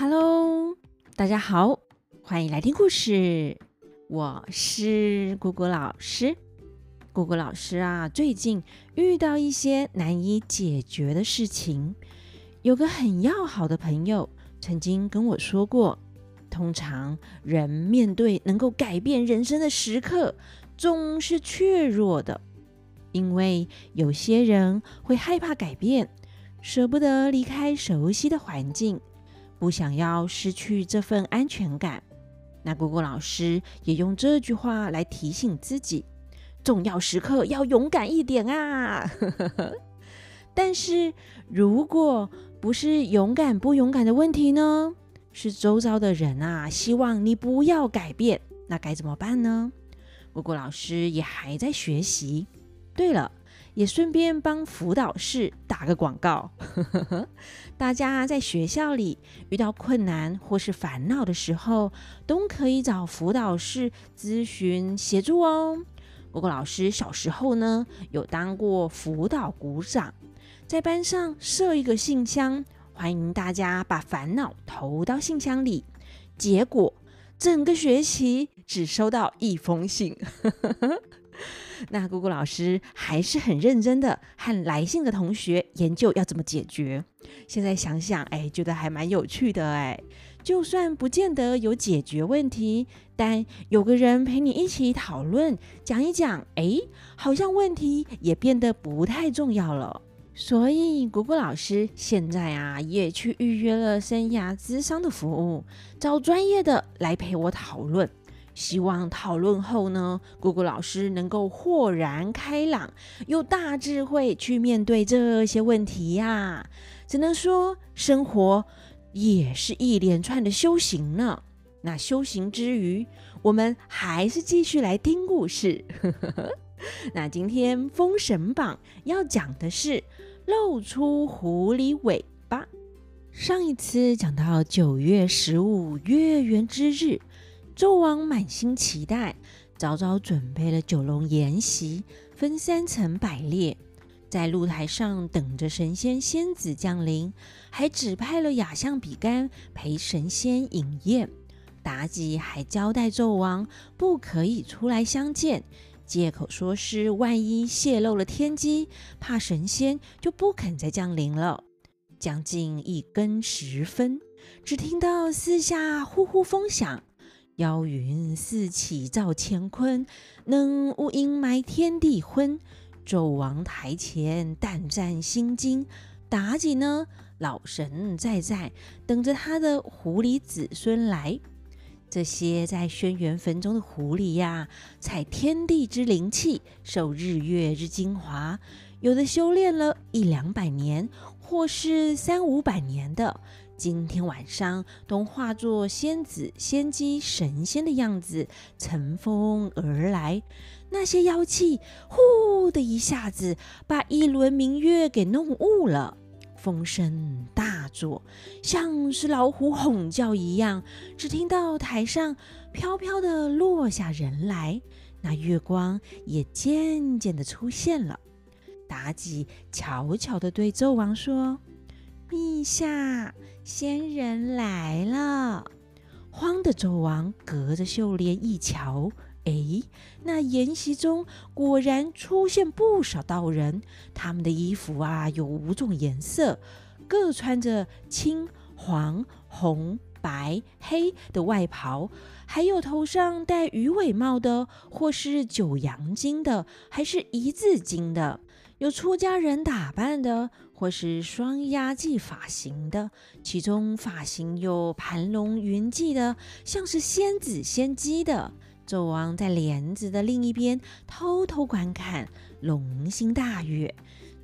Hello，大家好，欢迎来听故事。我是姑姑老师。姑姑老师啊，最近遇到一些难以解决的事情。有个很要好的朋友曾经跟我说过，通常人面对能够改变人生的时刻，总是怯弱的，因为有些人会害怕改变，舍不得离开熟悉的环境。不想要失去这份安全感，那姑姑老师也用这句话来提醒自己：重要时刻要勇敢一点啊！但是，如果不是勇敢不勇敢的问题呢？是周遭的人啊，希望你不要改变，那该怎么办呢？姑姑老师也还在学习。对了。也顺便帮辅导室打个广告，大家在学校里遇到困难或是烦恼的时候，都可以找辅导室咨询协助哦。姑姑老师小时候呢，有当过辅导股长，在班上设一个信箱，欢迎大家把烦恼投到信箱里。结果整个学期只收到一封信。那姑姑老师还是很认真的和来信的同学研究要怎么解决。现在想想，哎，觉得还蛮有趣的哎。就算不见得有解决问题，但有个人陪你一起讨论，讲一讲，哎，好像问题也变得不太重要了。所以姑姑老师现在啊，也去预约了生涯咨商的服务，找专业的来陪我讨论。希望讨论后呢，姑姑老师能够豁然开朗，有大智慧去面对这些问题呀。只能说，生活也是一连串的修行呢。那修行之余，我们还是继续来听故事。那今天《封神榜》要讲的是露出狐狸尾巴。上一次讲到九月十五月圆之日。纣王满心期待，早早准备了九龙筵席，分三层摆列，在露台上等着神仙仙子降临，还指派了雅象比干陪神仙饮宴。妲己还交代纣王不可以出来相见，借口说是万一泄露了天机，怕神仙就不肯再降临了。将近一更时分，只听到四下呼呼风响。妖云四起照乾坤，能无阴霾天地昏。纣王台前胆战心惊，妲己呢，老神在在，等着他的狐狸子孙来。这些在轩辕坟中的狐狸呀，采天地之灵气，受日月之精华，有的修炼了一两百年，或是三五百年的。今天晚上都化作仙子、仙姬、神仙的样子，乘风而来。那些妖气，呼的一下子把一轮明月给弄雾了。风声大作，像是老虎吼叫一样。只听到台上飘飘的落下人来，那月光也渐渐的出现了。妲己悄悄地对纣王说：“陛下。”仙人来了，慌的纣王隔着袖帘一瞧，哎，那筵席中果然出现不少道人，他们的衣服啊有五种颜色，各穿着青、黄、红、白、黑的外袍，还有头上戴鱼尾帽的，或是九阳金的，还是一字金的。有出家人打扮的，或是双鸭髻发型的，其中发型有盘龙云髻的，像是仙子仙姬的。纣王在帘子的另一边偷偷观看，龙心大悦。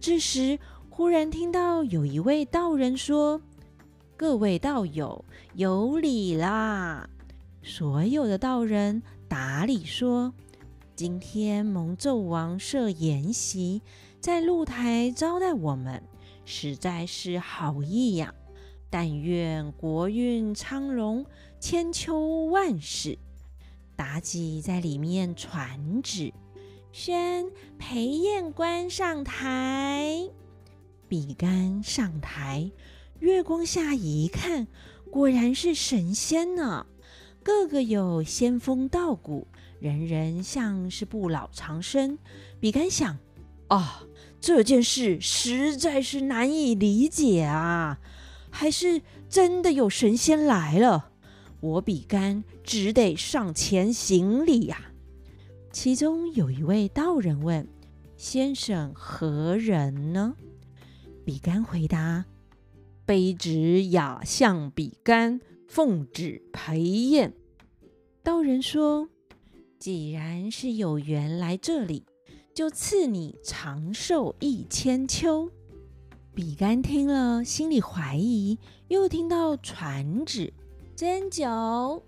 这时，忽然听到有一位道人说：“各位道友，有礼啦！”所有的道人答礼说：“今天蒙纣王设筵席。”在露台招待我们，实在是好意呀！但愿国运昌荣，千秋万世。妲己在里面传旨，宣裴宴官上台。比干上台，月光下一看，果然是神仙呢，个个有仙风道骨，人人像是不老长生。比干想：啊，这件事实在是难以理解啊，还是真的有神仙来了？我比干只得上前行礼呀。其中有一位道人问：“先生何人呢？”比干回答：“卑职雅相比干，奉旨陪宴。”道人说：“既然是有缘来这里，就赐你长寿一千秋。”比干听了，心里怀疑，又听到传旨。斟酒，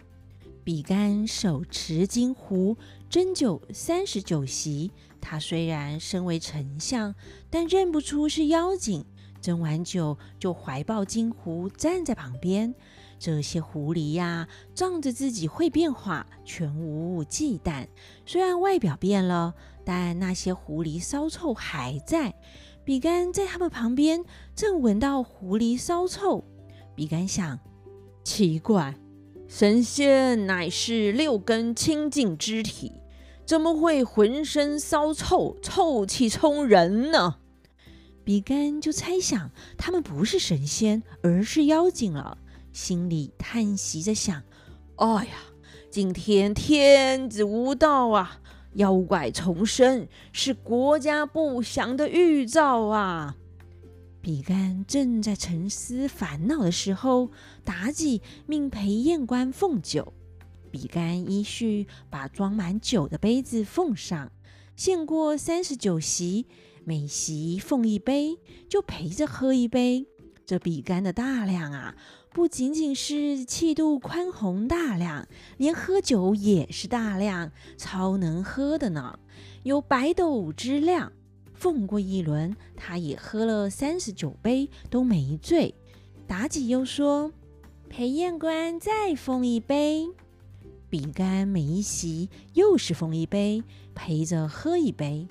比干手持金壶，斟酒三十九席。他虽然身为丞相，但认不出是妖精。斟完酒，就怀抱金壶站在旁边。这些狐狸呀，仗着自己会变化，全无忌惮。虽然外表变了，但那些狐狸骚臭还在。比干在他们旁边，正闻到狐狸骚臭。比干想。奇怪，神仙乃是六根清净之体，怎么会浑身骚臭，臭气冲人呢？比干就猜想他们不是神仙，而是妖精了，心里叹息着想：“哎呀，今天天子无道啊，妖怪重生是国家不祥的预兆啊！”比干正在沉思烦恼的时候，妲己命陪宴官奉酒。比干依序把装满酒的杯子奉上，献过三十九席，每席奉一杯，就陪着喝一杯。这比干的大量啊，不仅仅是气度宽宏大量，连喝酒也是大量，超能喝的呢，有百斗之量。奉过一轮，他也喝了三十九杯，都没醉。妲己又说：“陪宴官再奉一杯。”比干每一席又是奉一杯，陪着喝一杯。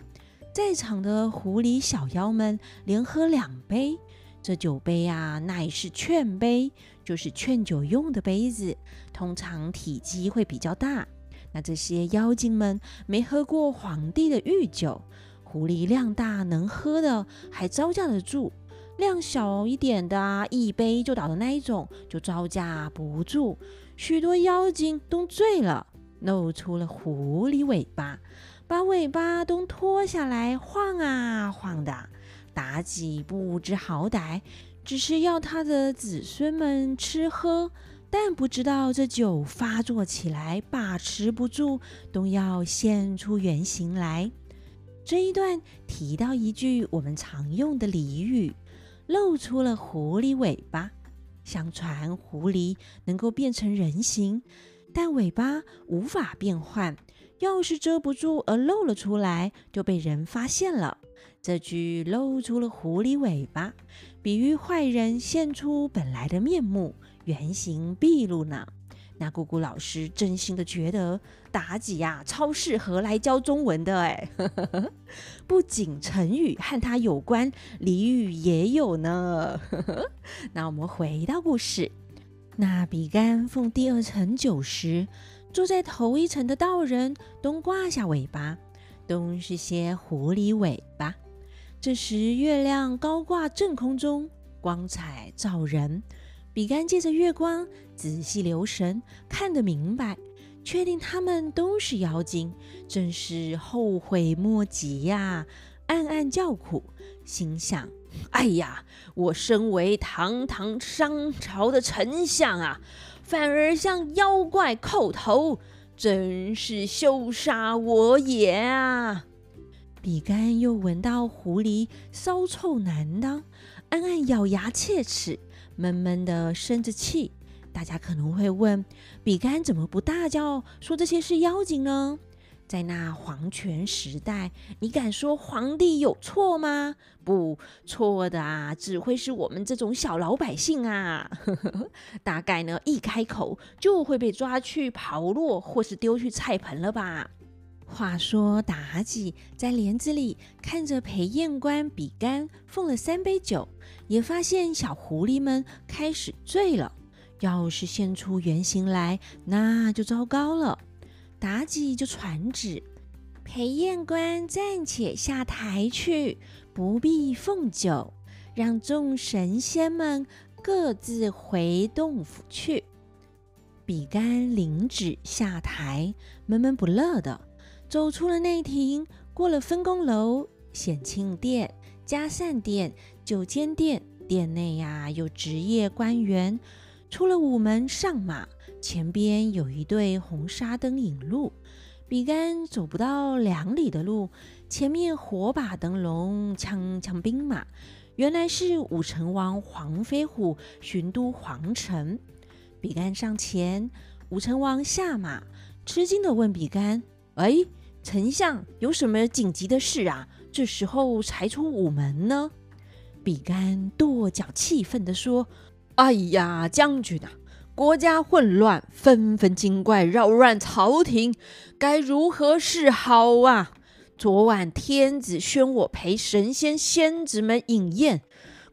在场的狐狸小妖们连喝两杯。这酒杯啊，乃是劝杯，就是劝酒用的杯子，通常体积会比较大。那这些妖精们没喝过皇帝的御酒。狐狸量大能喝的还招架得住，量小一点的啊，一杯就倒的那一种就招架不住。许多妖精都醉了，露出了狐狸尾巴，把尾巴都脱下来晃啊晃的。妲己不知好歹，只是要她的子孙们吃喝，但不知道这酒发作起来把持不住，都要现出原形来。这一段提到一句我们常用的俚语，露出了狐狸尾巴。相传狐狸能够变成人形，但尾巴无法变换。要是遮不住而露了出来，就被人发现了。这句露出了狐狸尾巴，比喻坏人现出本来的面目，原形毕露呢。那姑姑老师真心的觉得妲己呀、超适合来教中文的哎，不仅成语和它有关，俚语也有呢。那我们回到故事，那比干奉第二层酒时，坐在头一层的道人东挂下尾巴，东是些狐狸尾巴。这时月亮高挂正空中，光彩照人。比干借着月光仔细留神，看得明白，确定他们都是妖精，真是后悔莫及呀！暗暗叫苦，心想：哎呀，我身为堂堂商朝的丞相啊，反而向妖怪叩头，真是羞杀我也啊！比干又闻到狐狸骚臭难当，暗暗咬牙切齿。闷闷的生着气，大家可能会问：比干怎么不大叫说这些是妖精呢？在那皇权时代，你敢说皇帝有错吗？不，错的啊，只会是我们这种小老百姓啊。大概呢，一开口就会被抓去炮烙，或是丢去菜盆了吧。话说妲己在帘子里看着陪宴官比干奉了三杯酒，也发现小狐狸们开始醉了，要是现出原形来，那就糟糕了。妲己就传旨，陪宴官暂且下台去，不必奉酒，让众神仙们各自回洞府去。比干领旨下台，闷闷不乐的走出了内庭，过了分工楼、显庆殿、嘉善殿、九间殿，殿内呀有值夜官员。出了午门上马，前边有一对红纱灯引路。比干走不到两里的路，前面火把灯笼，枪枪兵马，原来是武成王黄飞虎巡都皇城。比干上前，武成王下马，吃惊地问比干：“哎，丞相有什么紧急的事啊？这时候才出午门呢？”比干跺脚气愤地说。哎呀，将军啊，国家混乱，纷纷精怪扰乱朝廷，该如何是好啊？昨晚天子宣我陪神仙仙子们饮宴，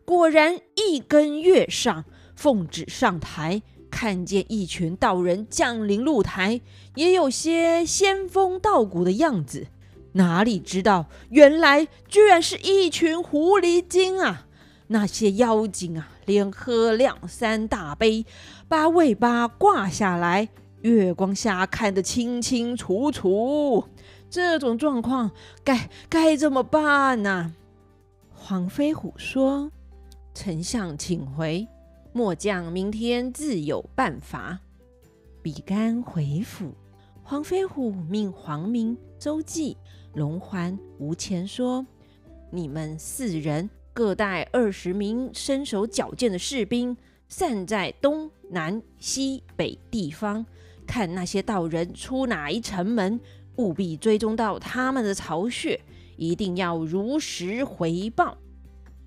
果然一更月上，奉旨上台，看见一群道人降临露台，也有些仙风道骨的样子，哪里知道原来居然是一群狐狸精啊！那些妖精啊，连喝两三大杯，把尾巴挂下来，月光下看得清清楚楚。这种状况该该怎么办呢、黄飞虎说：“丞相请回，末将明天自有办法。”比干回府，黄飞虎命黄明、周济、龙环、吴乾说：“你们四人。”各带二十名身手矫健的士兵，散在东南西北地方，看那些道人出哪一城门，务必追踪到他们的巢穴，一定要如实回报。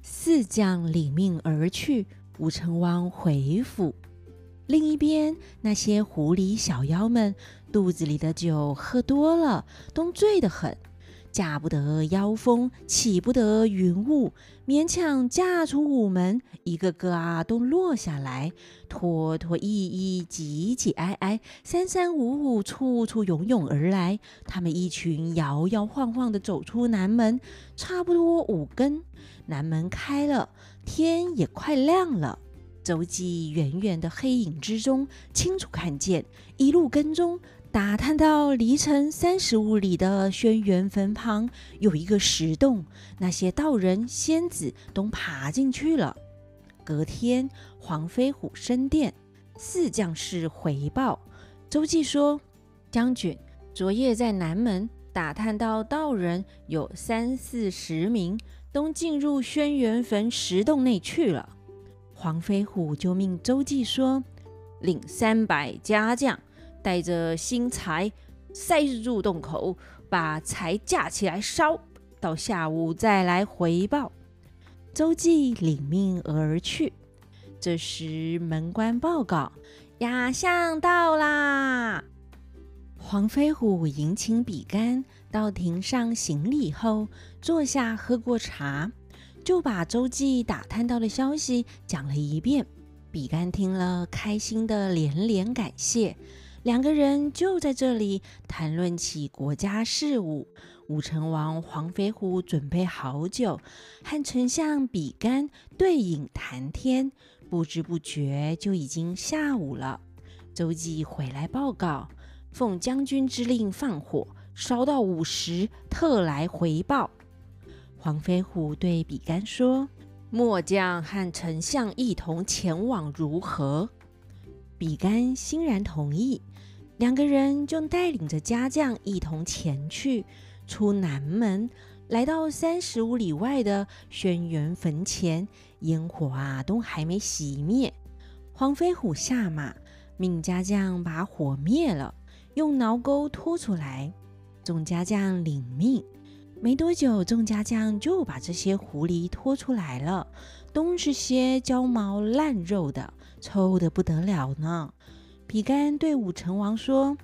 四将领命而去。武成王回府，另一边，那些狐狸小妖们肚子里的酒喝多了，都醉得很。驾不得妖风，起不得云雾，勉强驾出午门，一个个啊都落下来，拖拖曳曳，挤挤挨挨，三三五五，处处涌涌而来。他们一群摇摇晃晃地走出南门，差不多五更，南门开了，天也快亮了。周记远远的黑影之中，清楚看见，一路跟踪。打探到离城三十五里的轩辕坟旁有一个石洞，那些道人仙子都爬进去了。隔天，黄飞虎升殿，四将士回报，周记说：“将军，昨夜在南门打探到道人有三四十名，都进入轩辕坟石洞内去了。”黄飞虎就命周记说：“领三百家将。”带着新柴塞入洞口，把柴架起来烧，到下午再来回报。周记领命而去。这时门官报告：亚相到啦！黄飞虎迎请比干到庭上行礼后，坐下喝过茶，就把周济打探到的消息讲了一遍。比干听了，开心的连连感谢。两个人就在这里谈论起国家事务。武成王黄飞虎准备好酒，和丞相比干对饮谈天，不知不觉就已经下午了。周济回来报告，奉将军之令放火，烧到午时，特来回报。黄飞虎对比干说：“末将和丞相一同前往，如何？”比干欣然同意。两个人就带领着家将一同前去，出南门，来到三十五里外的轩辕坟前，烟火啊都还没熄灭。黄飞虎下马，命家将把火灭了，用挠钩拖出来。众家将领命，没多久，众家将就把这些狐狸拖出来了，都是些焦毛烂肉的，臭得不得了呢。比干对武成王说：“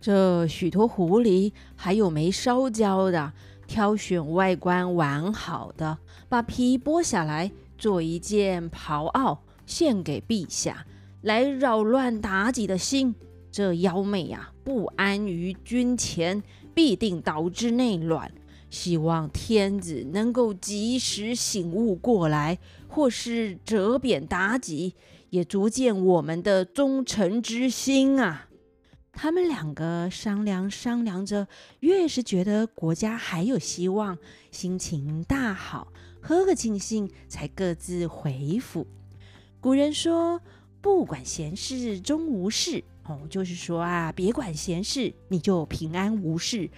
这许多狐狸，还有没烧焦的，挑选外观完好的，把皮剥下来，做一件袍袄，献给陛下。来扰乱妲己的心。这妖媚呀，不安于君前，必定导致内乱。希望天子能够及时醒悟过来，或是折贬妲己，也足见我们的忠诚之心啊！他们两个商量商量着，越是觉得国家还有希望，心情大好，喝个尽兴，才各自回府。古人说：“不管闲事，终无事。”哦，就是说啊，别管闲事，你就平安无事。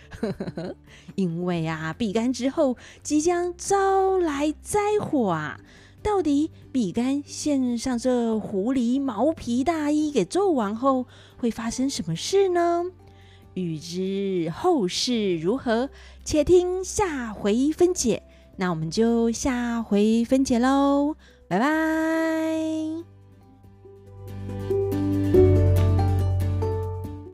因为啊，比干之后即将招来灾祸啊！到底比干献上这狐狸毛皮大衣给纣王后，会发生什么事呢？欲知后事如何，且听下回分解。那我们就下回分解喽，拜拜。